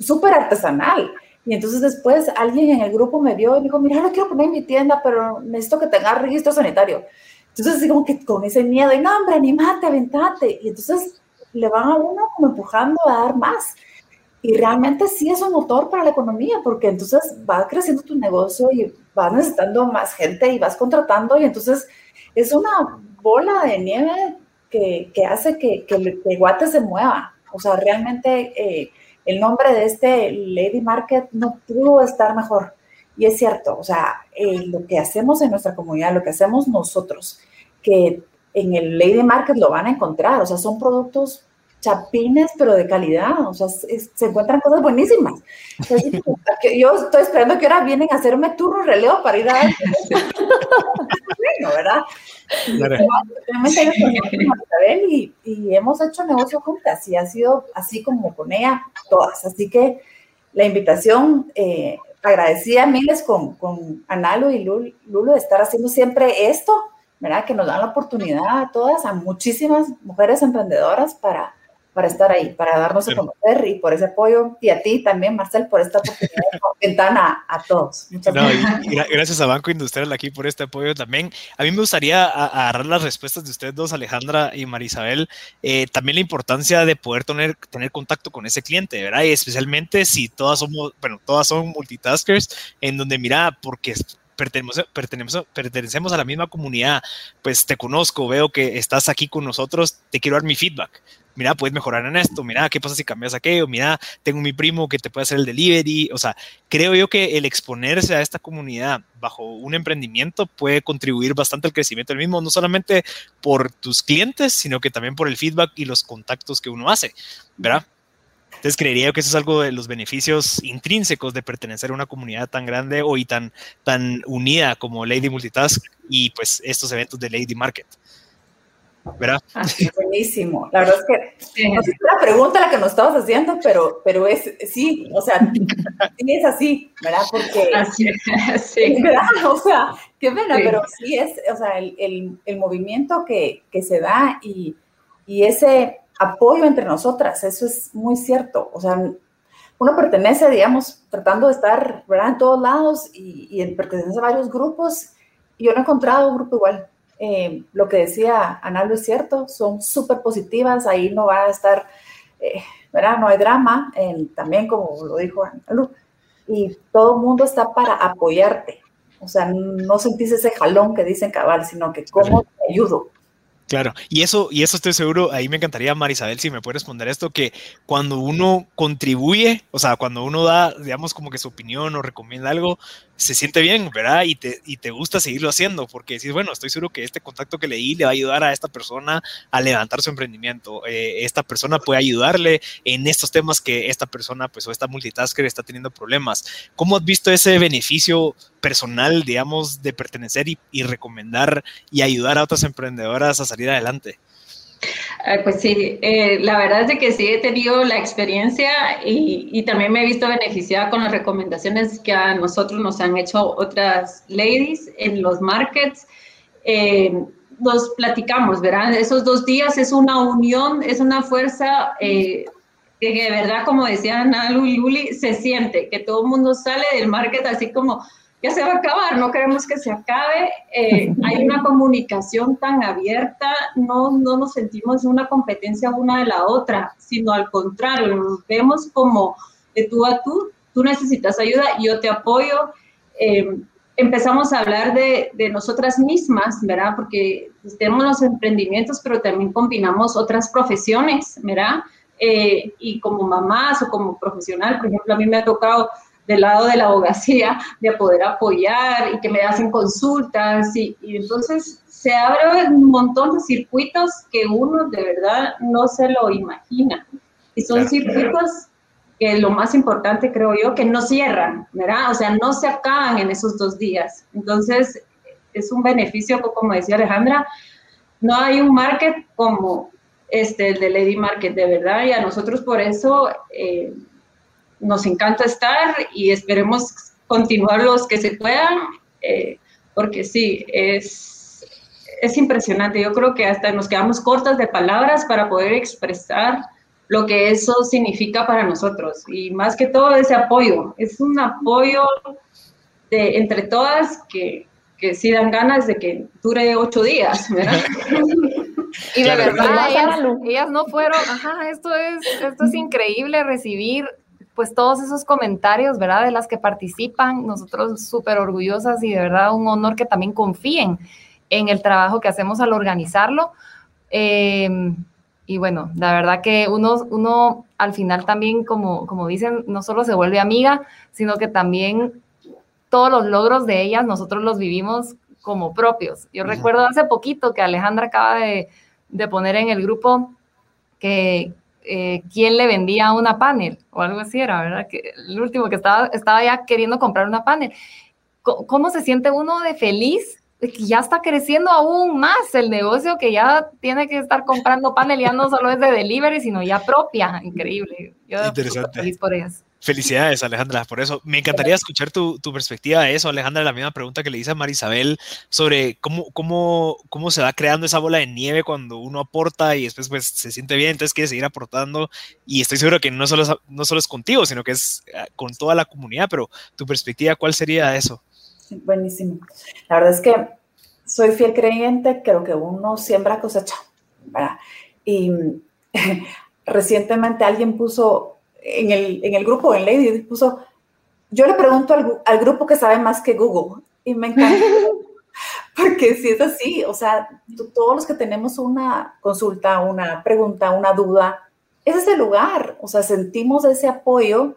súper artesanal. Y entonces después alguien en el grupo me vio y me dijo, mira, no quiero poner mi tienda, pero necesito que tenga registro sanitario. Entonces así como que con ese miedo, y no, hombre, animate, aventate. Y entonces le van a uno como empujando a dar más. Y realmente sí es un motor para la economía, porque entonces va creciendo tu negocio y vas necesitando más gente y vas contratando y entonces es una bola de nieve que, que hace que, que, el, guate se mueva. O sea, realmente eh, el nombre de este Lady Market no pudo estar mejor. Y es cierto, o sea, eh, lo que hacemos en nuestra comunidad, lo que hacemos nosotros, que en el Lady Market lo van a encontrar, o sea, son productos chapines, pero de calidad, o sea, se encuentran cosas buenísimas. yo estoy esperando que ahora vienen a hacerme turno relevo para ir a... bueno, ¿verdad? Y, y, hemos hecho negocio juntas y ha sido así como con ella todas. Así que la invitación eh, agradecida miles con, con Analo y Lulo de estar haciendo siempre esto, ¿verdad? Que nos dan la oportunidad a todas, a muchísimas mujeres emprendedoras para, para estar ahí, para darnos a conocer y por ese apoyo. Y a ti también, Marcel, por esta oportunidad de ventana a todos. Muchas gracias. gracias a Banco Industrial aquí por este apoyo también. A mí me gustaría agarrar las respuestas de ustedes dos, Alejandra y Marisabel. Eh, también la importancia de poder tener, tener contacto con ese cliente, ¿verdad? Y especialmente si todas somos, bueno, todas son multitaskers, en donde mira, porque pertenecemos, pertenecemos, pertenecemos a la misma comunidad, pues te conozco, veo que estás aquí con nosotros, te quiero dar mi feedback mira, puedes mejorar en esto, mira, ¿qué pasa si cambias aquello? Mira, tengo mi primo que te puede hacer el delivery. O sea, creo yo que el exponerse a esta comunidad bajo un emprendimiento puede contribuir bastante al crecimiento del mismo, no solamente por tus clientes, sino que también por el feedback y los contactos que uno hace, ¿verdad? Entonces creería que eso es algo de los beneficios intrínsecos de pertenecer a una comunidad tan grande o y tan, tan unida como Lady Multitask y pues estos eventos de Lady Market. ¿Verdad? Ah, buenísimo. La verdad es que no sé si la pregunta la que nos estabas haciendo, pero, pero es sí, o sea, sí es así, ¿verdad? Porque así, sí. ¿verdad? O sea, qué pena, pero sí es, o sea, el, el, el movimiento que, que, se da y, y ese apoyo entre nosotras, eso es muy cierto. O sea, uno pertenece, digamos, tratando de estar ¿verdad? en todos lados y, y pertenece a varios grupos. Y yo no he encontrado un grupo igual. Eh, lo que decía Analu es cierto, son súper positivas, ahí no va a estar, eh, ¿verdad? No hay drama, también como lo dijo Analu, y todo el mundo está para apoyarte. O sea, no sentís ese jalón que dicen cabal, sino que cómo te ayudo, Claro, y eso, y eso estoy seguro, ahí me encantaría, Marisabel, si me puede responder esto, que cuando uno contribuye, o sea, cuando uno da, digamos, como que su opinión o recomienda algo, se siente bien, ¿verdad? Y te, y te gusta seguirlo haciendo, porque decís, bueno, estoy seguro que este contacto que le di le va a ayudar a esta persona a levantar su emprendimiento. Eh, esta persona puede ayudarle en estos temas que esta persona, pues, o esta multitasker está teniendo problemas. ¿Cómo has visto ese beneficio personal, digamos, de pertenecer y, y recomendar y ayudar a otras emprendedoras a salir adelante? Pues sí, eh, la verdad es de que sí he tenido la experiencia y, también me he visto beneficiada con las recomendaciones que a nosotros nos han hecho otras ladies en los markets. Eh, nos platicamos, ¿verdad? Esos dos días es una unión, es una fuerza eh, que de verdad, como decían Alu y Luli, se siente, que todo el mundo sale del market así como ya se va a acabar, no queremos que se acabe. Eh, hay una comunicación tan abierta, no, no nos sentimos una competencia una de la otra, sino al contrario, nos vemos como de tú a tú, tú necesitas ayuda, yo te apoyo. Eh, empezamos a hablar de, de, nosotras mismas, ¿verdad? Porque tenemos los emprendimientos, pero también combinamos otras profesiones, ¿verdad? Eh, y como mamás o como profesional, por ejemplo, a mí me ha tocado del lado de la abogacía, de poder apoyar y que me hacen consultas y, entonces se abren un montón de circuitos que uno de verdad no se lo imagina. Y son circuitos que lo más importante creo yo, que no cierran, ¿verdad? O sea, no se acaban en esos dos días. Entonces, es un beneficio, como decía Alejandra, no hay un market como este, el de Lady Market, de verdad, y a nosotros por eso... Eh, nos encanta estar y esperemos continuar los que se puedan, eh, porque sí, es, es impresionante. Yo creo que hasta nos quedamos cortas de palabras para poder expresar lo que eso significa para nosotros. Y más que todo ese apoyo, es un apoyo de, entre todas que, que sí dan ganas de que dure ocho días, ¿verdad? Y de verdad, ellas, ellas, no fueron, ajá, esto es, esto es increíble recibir pues todos esos comentarios, ¿verdad? De las que participan, nosotros súper orgullosas y de verdad un honor que también confíen en el trabajo que hacemos al organizarlo. Em, y bueno, la verdad que uno, uno al final también, como, como dicen, no solo se vuelve amiga, sino que también todos los logros de ellas nosotros los vivimos como propios. Yo recuerdo hace poquito que Alejandra acaba de, de poner en el grupo que, eh, quién le vendía una panel o algo así era, ¿verdad? Que el último que estaba, estaba ya queriendo comprar una panel. ¿Cómo, se siente uno de feliz? De que ya está creciendo aún más el negocio, que ya tiene que estar comprando panel, ya no solo es de delivery, sino ya propia. Increíble. Yo Interesante. feliz por ellas. Felicidades, Alejandra, por eso. Me encantaría escuchar tu, tu, perspectiva de eso, Alejandra, la misma pregunta que le hice a Marisabel sobre cómo, cómo, cómo se va creando esa bola de nieve cuando uno aporta y después pues se siente bien, entonces quiere seguir aportando. Y estoy seguro que no solo es, no solo es contigo, sino que es eh, con toda la comunidad, pero tu perspectiva, ¿cuál sería eso? Buenísimo. La verdad es que soy fiel creyente, creo que uno siembra cosecha, ¿verdad? Y recientemente alguien puso en el, en el grupo, en Lady, puso, yo le pregunto al, al, grupo que sabe más que Google y me encanta. Porque si es así, o sea, todos los que tenemos una consulta, una pregunta, una duda, ese es el lugar, o sea, sentimos ese apoyo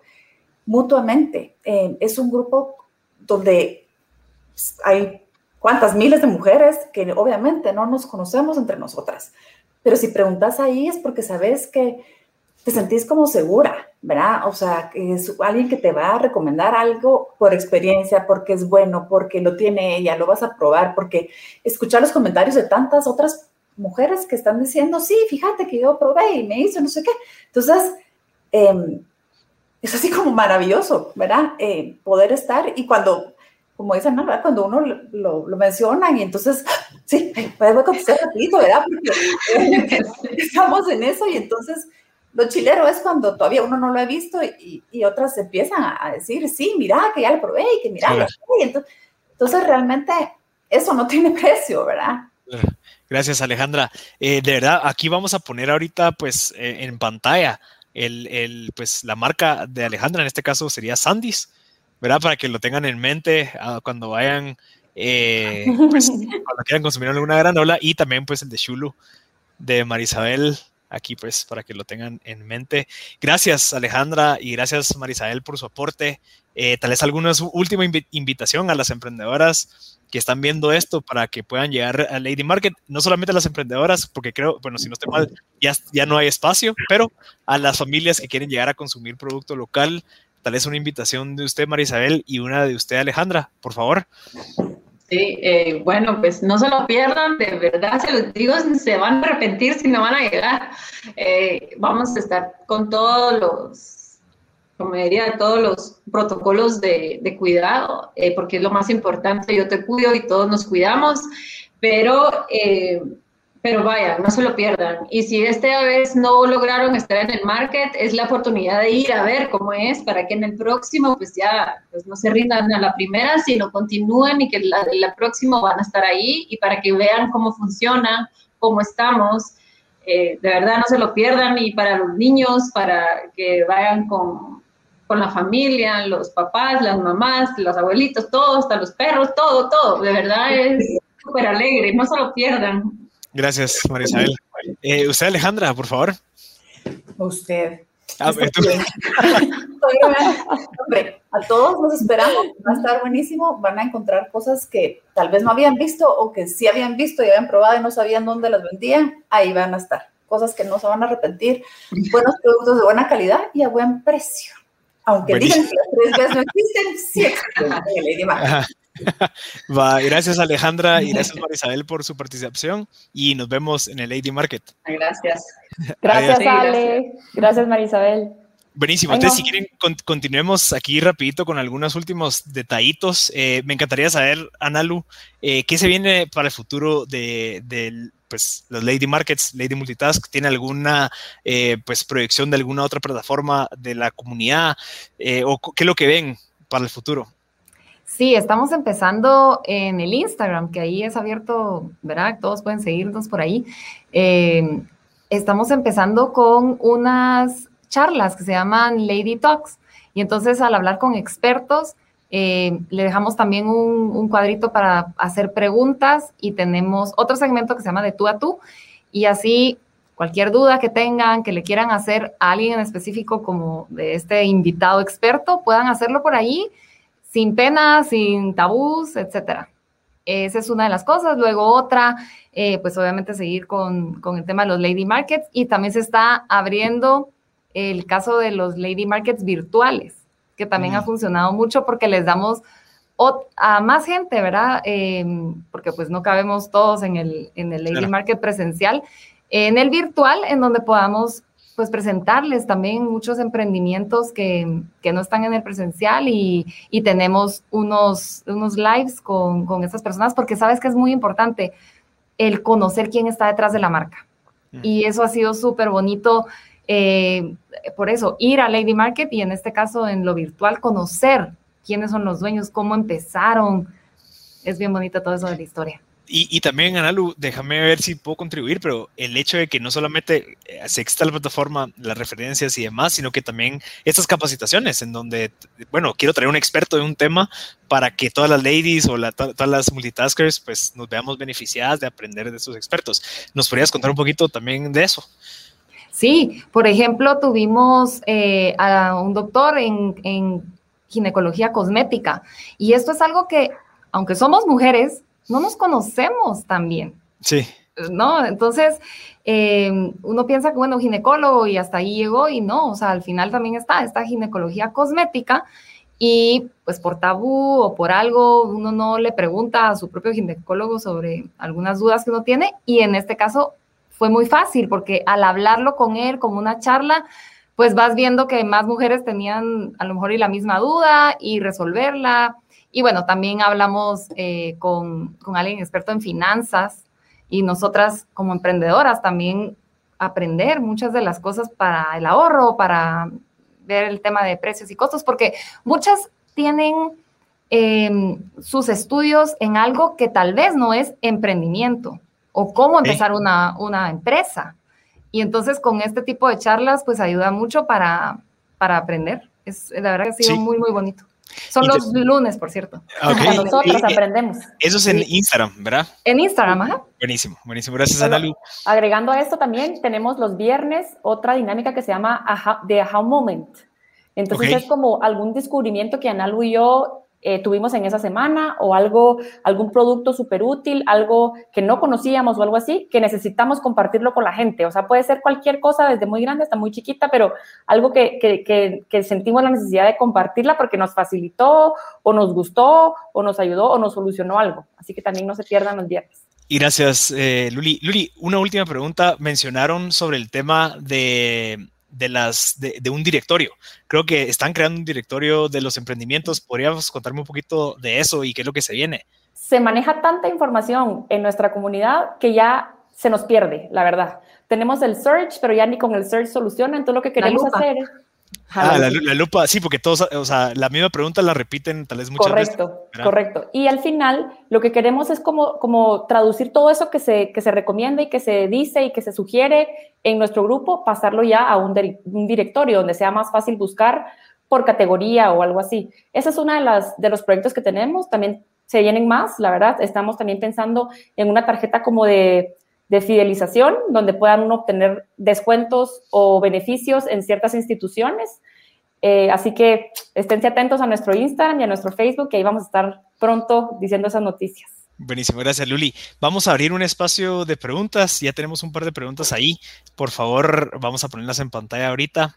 mutuamente. Eh, es un grupo donde hay cuántas miles de mujeres que obviamente no nos conocemos entre nosotras, pero si preguntas ahí es porque sabes que te sentís como segura, ¿verdad? O sea, es alguien que te va a recomendar algo por experiencia, porque es bueno, porque lo tiene ella, lo vas a probar, porque escuchar los comentarios de tantas otras mujeres que están diciendo, sí, fíjate que yo probé y me hizo no sé qué. Entonces, eh, es así como maravilloso, ¿verdad? Eh, poder estar y cuando, como dicen, ¿verdad? Cuando uno lo, lo, menciona y entonces, sí, pues voy a contestar rapidito, ¿verdad? Porque estamos en eso y entonces lo chilero es cuando todavía uno no lo ha visto y, y otras empiezan a decir, sí, mira, que ya lo probé y que mira, entonces, entonces, realmente eso no tiene precio, ¿verdad? Gracias, Alejandra. Eh, de verdad, aquí vamos a poner ahorita, pues, eh, en pantalla el, el, pues, la marca de Alejandra, en este caso sería Sandys, ¿verdad? Para que lo tengan en mente uh, cuando vayan, eh, pues, cuando quieran consumir alguna granola y también, pues, el de Shulu de Marisabel aquí pues para que lo tengan en mente. Gracias Alejandra y gracias Marisabel por su aporte. Eh, tal vez alguna última invitación a las emprendedoras que están viendo esto para que puedan llegar a Lady Market, no solamente a las emprendedoras, porque creo, bueno, si no estoy mal, ya, ya no hay espacio, pero a las familias que quieren llegar a consumir producto local, tal vez una invitación de usted, Marisabel, y una de usted, Alejandra, por favor. Sí, eh, bueno, pues no se lo pierdan, de verdad se los digo, se van a arrepentir si no van a llegar. Eh, vamos a estar con todos los, como diría, todos los protocolos de, cuidado, eh, porque es lo más importante, yo te cuido y todos nos cuidamos, pero pero vaya, no se lo pierdan. Y si esta vez no lograron estar en el market, es la oportunidad de ir a ver cómo es para que en el próximo pues ya pues no se rindan a la primera, sino continúen y que la, la próxima van a estar ahí y para que vean cómo funciona, cómo estamos. Eh, de verdad no se lo pierdan y para los niños, para que vayan con, con la familia, los papás, las mamás, los abuelitos, todos, hasta los perros, todo, todo. De verdad es súper alegre, no se lo pierdan. Gracias, Marisabel. Eh, usted, Alejandra, por favor. Usted. Ah, Hombre, a todos los esperamos, va a estar buenísimo, van a encontrar cosas que tal vez no habían visto o que sí habían visto y habían probado y no sabían dónde las vendían, ahí van a estar, cosas que no se van a arrepentir, buenos productos de buena calidad y a buen precio. Aunque digan que las tres veces no existen, sí existen. Va, gracias Alejandra y gracias Marisabel por su participación y nos vemos en el Lady Market. Gracias. Gracias Ale, gracias Marisabel. Buenísimo. Entonces, si quieren, continuemos aquí rapidito con algunos últimos detallitos. Eh, me encantaría saber, Analu, eh, ¿qué se viene para el futuro de, de pues, los Lady Markets, Lady Multitask? ¿Tiene alguna eh, pues, proyección de alguna otra plataforma de la comunidad? ¿O qué es lo que ven para el futuro? Sí, estamos empezando en el Instagram, que ahí es abierto, ¿verdad? Todos pueden seguirnos por ahí. Eh, estamos empezando con unas charlas que se llaman Lady Talks. Y entonces al hablar con expertos, eh, le dejamos también un, un, cuadrito para hacer preguntas y tenemos otro segmento que se llama de tú a tú. Y así cualquier duda que tengan, que le quieran hacer a alguien en específico como de este invitado experto, puedan hacerlo por ahí sin pena, sin tabús, etcétera. Esa es una de las cosas. Luego otra, eh, pues obviamente seguir con, con, el tema de los Lady Markets y también se está abriendo el caso de los Lady Markets virtuales, que también ha funcionado mucho porque les damos a más gente, ¿verdad? Em, porque pues no cabemos todos en el, en el Lady Market presencial, en el virtual, en donde podamos pues presentarles también muchos emprendimientos que, que no están en el presencial y, y tenemos unos, unos lives con, con estas personas porque sabes que es muy importante el conocer quién está detrás de la marca. Y eso ha sido súper bonito. Eh, por eso, ir a Lady Market y en este caso en lo virtual, conocer quiénes son los dueños, cómo empezaron. Es bien bonito todo eso de la historia. Y, también, Analu, déjame ver si puedo contribuir, pero el hecho de que no solamente eh, se exista la plataforma, las referencias y demás, sino que también estas capacitaciones en donde, bueno, quiero traer un experto de un tema para que todas las ladies o todas las multitaskers pues nos veamos beneficiadas de aprender de estos expertos. ¿Nos podrías contar un poquito también de eso? Sí, por ejemplo, tuvimos eh, a un doctor en ginecología cosmética y esto es algo que, aunque somos mujeres, no nos conocemos también. Sí. ¿No? Entonces, eh, uno piensa que, bueno, ginecólogo y hasta ahí llegó y no, o sea, al final también está esta ginecología cosmética y pues por tabú o por algo uno no le pregunta a su propio ginecólogo sobre algunas dudas que uno tiene y en este caso fue muy fácil porque al hablarlo con él como una charla, pues vas viendo que más mujeres tenían a lo mejor y la misma duda y resolverla y bueno, también hablamos eh, con, con, alguien experto en finanzas y nosotras como emprendedoras también aprender muchas de las cosas para el ahorro, para ver el tema de precios y costos, porque muchas tienen em, sus estudios en algo que tal vez no es emprendimiento o cómo empezar una, una empresa. Y entonces con este tipo de charlas pues ayuda mucho para, para aprender. Es, la verdad que ha sido muy, muy bonito. Son los lunes, por cierto. Nosotros aprendemos. Eso es en Instagram, ¿verdad? En Instagram, ajá. Buenísimo, buenísimo. Gracias, Analu. Agregando a esto también, tenemos los viernes otra dinámica que se llama The Aha Moment. Entonces es como algún descubrimiento que Analu y yo eh, tuvimos en esa semana o algo, algún producto súper útil, algo que no conocíamos o algo así, que necesitamos compartirlo con la gente. O sea, puede ser cualquier cosa, desde muy grande hasta muy chiquita, pero algo que, que, que, sentimos la necesidad de compartirla porque nos facilitó o nos gustó o nos ayudó o nos solucionó algo. Así que también no se pierdan los viernes. Y gracias, eh, Luli. Luli, una última pregunta. Mencionaron sobre el tema de de, las, de, un directorio. Creo que están creando un directorio de los emprendimientos. ¿Podrías contarme un poquito de eso y qué es lo que se viene? Se maneja tanta información en nuestra comunidad que ya se nos pierde, la verdad. Tenemos el search, pero ya ni con el search soluciona. Entonces lo que queremos hacer es Ah, la, lupa, sí, porque todos, o sea, la misma pregunta la repiten tal vez muchas correcto, veces. Correcto, correcto. Y al final lo que queremos es como, como traducir todo eso que se, que se recomienda y que se dice y que se sugiere en nuestro grupo, pasarlo ya a un, un directorio donde sea más fácil buscar por categoría o algo así. Ese es uno de, las, de los proyectos que tenemos. También se vienen más, la verdad. Estamos también pensando en una tarjeta como de de fidelización, donde puedan obtener descuentos o beneficios en ciertas instituciones. Eh, así que esténse atentos a nuestro Instagram y a nuestro Facebook, que ahí vamos a estar pronto diciendo esas noticias. Buenísimo, gracias Luli. Vamos a abrir un espacio de preguntas. Ya tenemos un par de preguntas ahí. Por favor, vamos a ponerlas en pantalla ahorita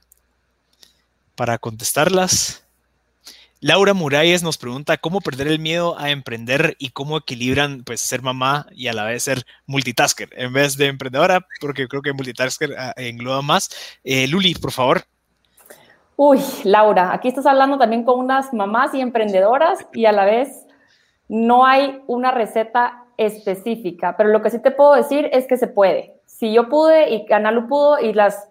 para contestarlas. Laura Muralles nos pregunta cómo perder el miedo a emprender y cómo equilibran pues ser mamá y a la vez ser multitasker en vez de emprendedora, porque creo que multitasker ah, engloba más. Eh, Luli, por favor. Uy, Laura, aquí estás hablando también con unas mamás y emprendedoras y a la vez no hay una receta específica, pero lo que sí te puedo decir es que se puede. Si yo pude y Analu pudo y las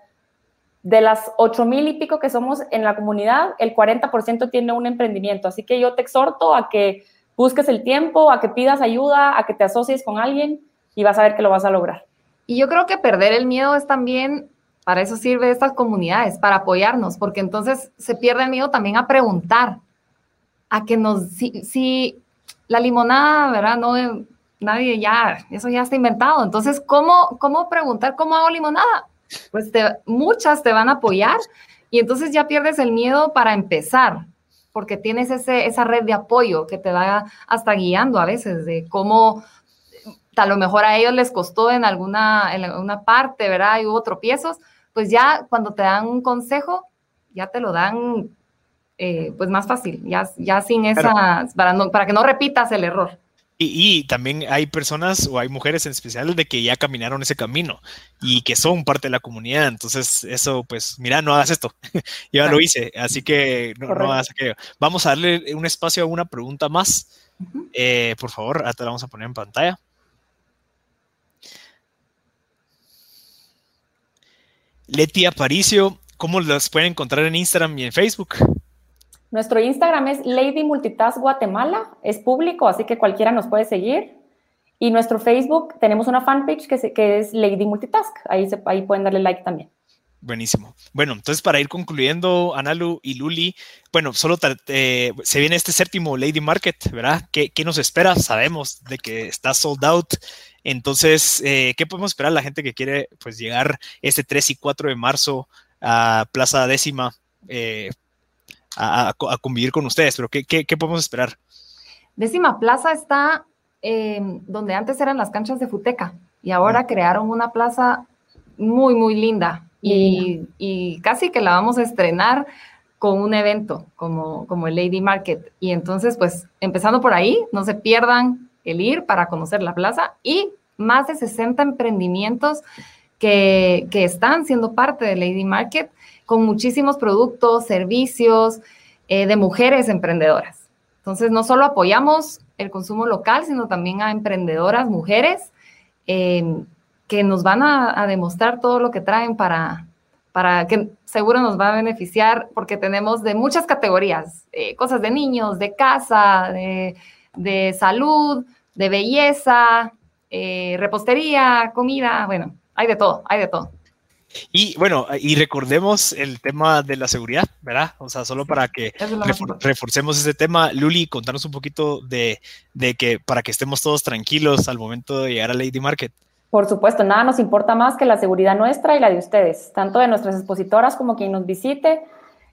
de las ocho mil y pico que somos en la comunidad, el 40% tiene un emprendimiento. Así que yo te exhorto a que busques el tiempo, a que pidas ayuda, a que te asocies con alguien y vas a ver que lo vas a lograr. Y yo creo que perder el miedo es también, para eso sirve estas comunidades, para apoyarnos, porque entonces se pierde el miedo también a preguntar, a que nos, si, la limonada, ¿verdad? No, nadie ya, eso ya está inventado. Entonces, ¿cómo, cómo preguntar cómo hago limonada? Pues muchas te van a apoyar y entonces ya pierdes el miedo para empezar, porque tienes ese, esa red de apoyo que te va hasta guiando a veces de cómo a lo mejor a ellos les costó en alguna, en alguna parte, ¿verdad? Y hubo tropiezos, pues ya cuando te dan un consejo, ya te lo dan eh, pues más fácil, ya, ya sin esa, para, para que no repitas el error. Y, también hay personas o hay mujeres en especial de que ya caminaron ese camino y que son parte de la comunidad. Entonces, eso, pues, mira, no hagas esto. ya lo hice, así que no, hagas aquello. Vamos a darle un espacio a una pregunta más. Eh, por favor, ahora te la vamos a poner en pantalla. Leti Aparicio, ¿cómo las pueden encontrar en Instagram y en Facebook? Nuestro Instagram es Lady Multitask Guatemala, es público, así que cualquiera nos puede seguir. Y nuestro Facebook, tenemos una fanpage que, que es Lady Multitask, ahí, se, ahí pueden darle like también. Buenísimo. Bueno, entonces para ir concluyendo, Analu y Luli, bueno, solo se viene este séptimo Lady Market, ¿verdad? ¿Qué, ¿Qué, nos espera? Sabemos de que está sold out. Entonces, eh, ¿qué podemos esperar la gente que quiere pues llegar este 3 y 4 de marzo a Plaza Décima eh, a, convivir con ustedes? Pero ¿qué, qué, podemos esperar? Décima Plaza está donde antes eran las canchas de Futeca y ahora crearon una plaza muy, muy linda y, casi que la vamos a estrenar con un evento como, como el Lady Market. Y entonces, pues, empezando por ahí, no se pierdan el ir para conocer la plaza y más de 60 emprendimientos que, que están siendo parte de Lady Market con muchísimos productos, servicios eh, de mujeres emprendedoras. Entonces, no solo apoyamos el consumo local, sino también a emprendedoras, mujeres, eh, que nos van a, demostrar todo lo que traen para, para que seguro nos va a beneficiar porque tenemos de muchas categorías, eh, cosas de niños, de casa, de, salud, de belleza, eh, repostería, comida, bueno, hay de todo, hay de todo. Y bueno, y recordemos el tema de la seguridad, ¿verdad? O sea, solo para que reforcemos ese tema. Luli, contanos un poquito de, de, que para que estemos todos tranquilos al momento de llegar a Lady Market. Por supuesto, nada nos importa más que la seguridad nuestra y la de ustedes, tanto de nuestras expositoras como quien nos visite.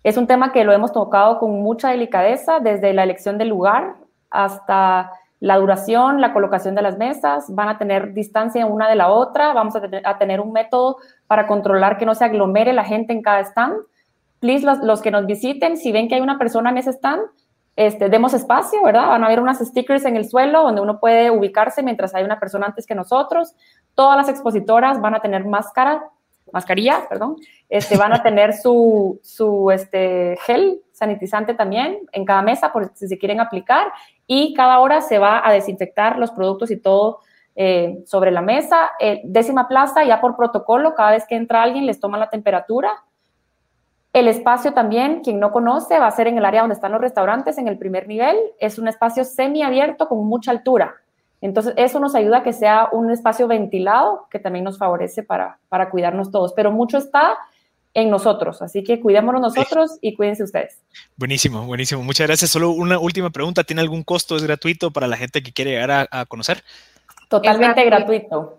Es un tema que lo hemos tocado con mucha delicadeza, desde la elección del lugar hasta la duración, la colocación de las mesas, van a tener distancia una de la otra, vamos a, tener un método para controlar que no se aglomere la gente en cada stand. Please, los, los que nos visiten, si ven que hay una persona en ese stand, este, demos espacio, ¿verdad? Van a haber unas stickers en el suelo donde uno puede ubicarse mientras hay una persona antes que nosotros. Todas las expositoras van a tener máscara, mascarilla, perdón. Este, van a tener su, su este, gel sanitizante también en cada mesa por si se quieren aplicar y cada hora se va a desinfectar los productos y todo eh, sobre la mesa. Eh, décima plaza, ya por protocolo, cada vez que entra alguien les toma la temperatura el espacio también, quien no conoce, va a ser en el área donde están los restaurantes, en el primer nivel. Es un espacio semiabierto con mucha altura. Entonces, eso nos ayuda a que sea un espacio ventilado, que también nos favorece para, para cuidarnos todos. Pero mucho está en nosotros, así que cuidémonos nosotros y cuídense ustedes. Buenísimo, buenísimo. Muchas gracias. Solo una última pregunta. ¿Tiene algún costo? ¿Es gratuito para la gente que quiere llegar a, conocer? Totalmente gratuito.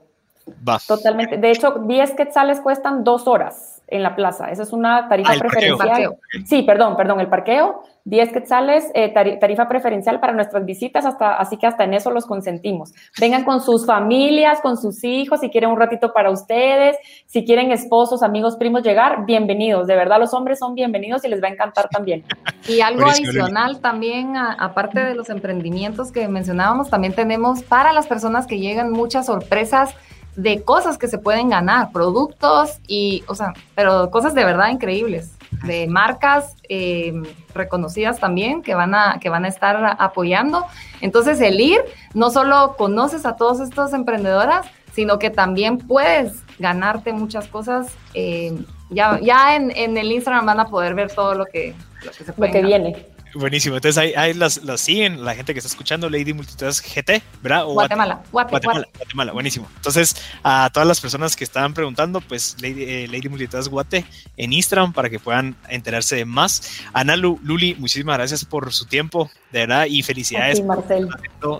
Va. Totalmente. De hecho, 10 quetzales cuestan dos horas en la plaza. Esa es una tarifa ah, preferencial. Sí, perdón, perdón, el parqueo, 10 quetzales, eh, tarifa preferencial para nuestras visitas, hasta, así que hasta en eso los consentimos. Vengan con sus familias, con sus hijos, si quieren un ratito para ustedes, si quieren esposos, amigos, primos llegar, bienvenidos. De verdad, los hombres son bienvenidos y les va a encantar también. Y algo adicional también, aparte de los emprendimientos que mencionábamos, también tenemos para las personas que llegan muchas sorpresas de cosas que se pueden ganar, productos y, o sea, pero cosas de verdad increíbles, de marcas eh, reconocidas también que van, a, que van a estar apoyando. Entonces, el ir, no solo conoces a todas estas emprendedoras, sino que también puedes ganarte muchas cosas. Eh, ya ya en, en, el Instagram van a poder ver todo lo que, lo que se puede. Lo que viene. Buenísimo. Entonces ahí, ahí las, siguen, la gente que está escuchando Lady Multitask GT, ¿verdad? Guatemala, Guatemala, Guatemala, buenísimo. Entonces, a todas las personas que estaban preguntando, pues Lady, eh, Lady Multitask Guate en Instagram para que puedan enterarse de más. Ana Luli, muchísimas gracias por su tiempo, de verdad, y felicidades por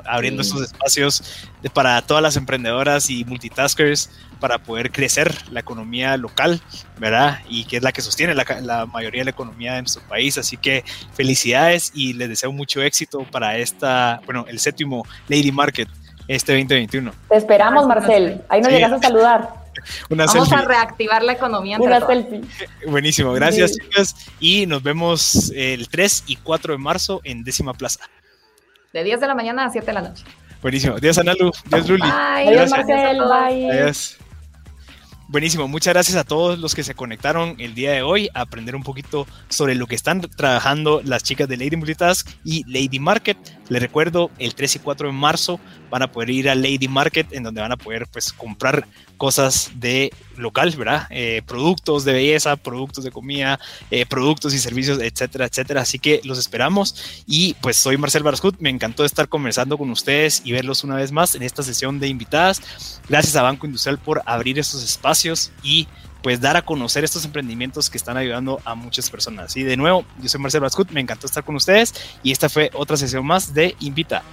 abriendo estos espacios para todas las emprendedoras y multitaskers para poder crecer la economía local, ¿verdad? Y que es la que sostiene la, mayoría de la economía de nuestro país. Así que felicidades y les deseo mucho éxito para esta, bueno, el séptimo Lady Market este 2021. Te esperamos, Marcel. Ahí nos llegas a saludar. Vamos a reactivar la economía. Una selfie. Buenísimo, gracias chicas. Y nos vemos el 3 y 4 de marzo en Décima Plaza. De 10 de la mañana a 7 de la noche. Buenísimo. Adiós, Analu. Adiós, Luli. Adiós, Marcel. Bye. Adiós. Buenísimo, muchas gracias a todos los que se conectaron el día de hoy a aprender un poquito sobre lo que están trabajando las chicas de Lady Multitask y Lady Market. Les recuerdo, el 3 y 4 de marzo van a poder ir a Lady Market en donde van a poder pues comprar cosas de local, ¿verdad? Eh, productos de belleza, productos de comida, eh, productos y servicios, etcétera, etcétera. Así que los esperamos y pues soy Marcel Barascut, me encantó estar conversando con ustedes y verlos una vez más en esta sesión de invitadas. Gracias a Banco Industrial por abrir estos espacios y pues dar a conocer estos emprendimientos que están ayudando a muchas personas. Y de nuevo, yo soy Marcel Barascut, me encantó estar con ustedes y esta fue otra sesión más de Invita.